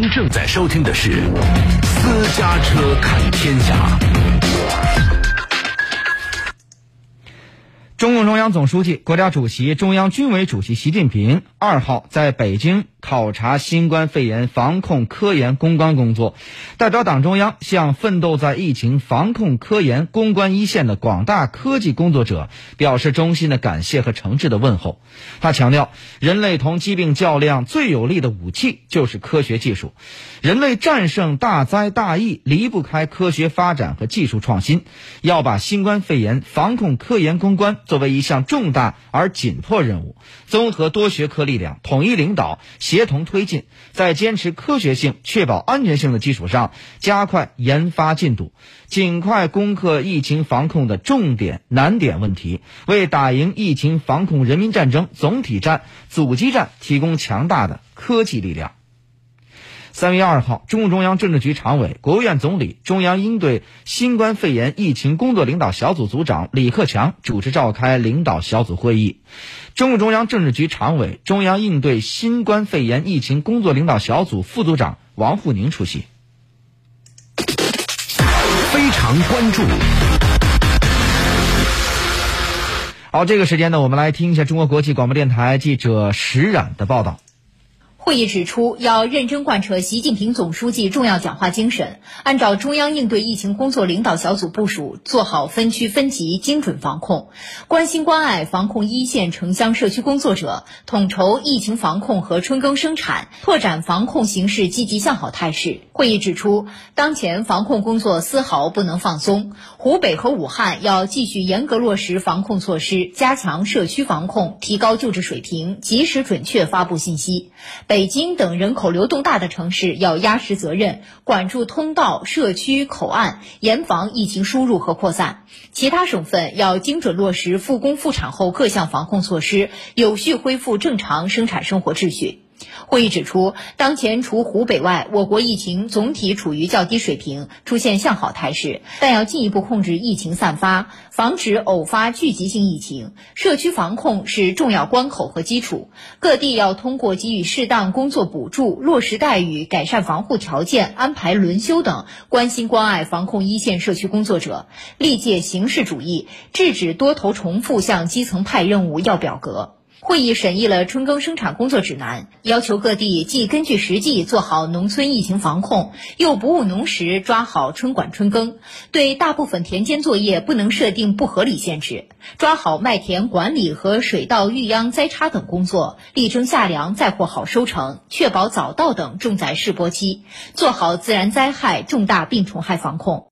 您正在收听的是《私家车看天下》。中共中央总书记、国家主席、中央军委主席习近平二号在北京考察新冠肺炎防控科研攻关工作，代表党中央向奋斗在疫情防控科研攻关一线的广大科技工作者表示衷心的感谢和诚挚的问候。他强调，人类同疾病较量最有力的武器就是科学技术，人类战胜大灾大疫离不开科学发展和技术创新，要把新冠肺炎防控科研攻关。作为一项重大而紧迫任务，综合多学科力量，统一领导，协同推进，在坚持科学性、确保安全性的基础上，加快研发进度，尽快攻克疫情防控的重点难点问题，为打赢疫情防控人民战争总体战、阻击战提供强大的科技力量。三月二号，中共中央政治局常委、国务院总理、中央应对新冠肺炎疫情工作领导小组组长李克强主持召开领导小组会议。中共中央政治局常委、中央应对新冠肺炎疫情工作领导小组副组长王沪宁出席。非常关注。好，这个时间呢，我们来听一下中国国际广播电台记者石冉的报道。会议指出，要认真贯彻习近平总书记重要讲话精神，按照中央应对疫情工作领导小组部署，做好分区分级精准防控，关心关爱防控一线城乡社区工作者，统筹疫情防控和春耕生产，拓展防控形势积极向好态势。会议指出，当前防控工作丝毫不能放松，湖北和武汉要继续严格落实防控措施，加强社区防控，提高救治水平，及时准确发布信息。北北京等人口流动大的城市要压实责任，管住通道、社区、口岸，严防疫情输入和扩散。其他省份要精准落实复工复产后各项防控措施，有序恢复正常生产生活秩序。会议指出，当前除湖北外，我国疫情总体处于较低水平，出现向好态势，但要进一步控制疫情散发，防止偶发聚集性疫情。社区防控是重要关口和基础，各地要通过给予适当工作补助、落实待遇、改善防护条件、安排轮休等，关心关爱防控一线社区工作者，力戒形式主义，制止多头重复向基层派任务要表格。会议审议了春耕生产工作指南，要求各地既根据实际做好农村疫情防控，又不误农时抓好春管春耕。对大部分田间作业不能设定不合理限制，抓好麦田管理和水稻育秧栽插等工作，力争夏粮再获好收成，确保早稻等重在试播期，做好自然灾害重大病虫害防控。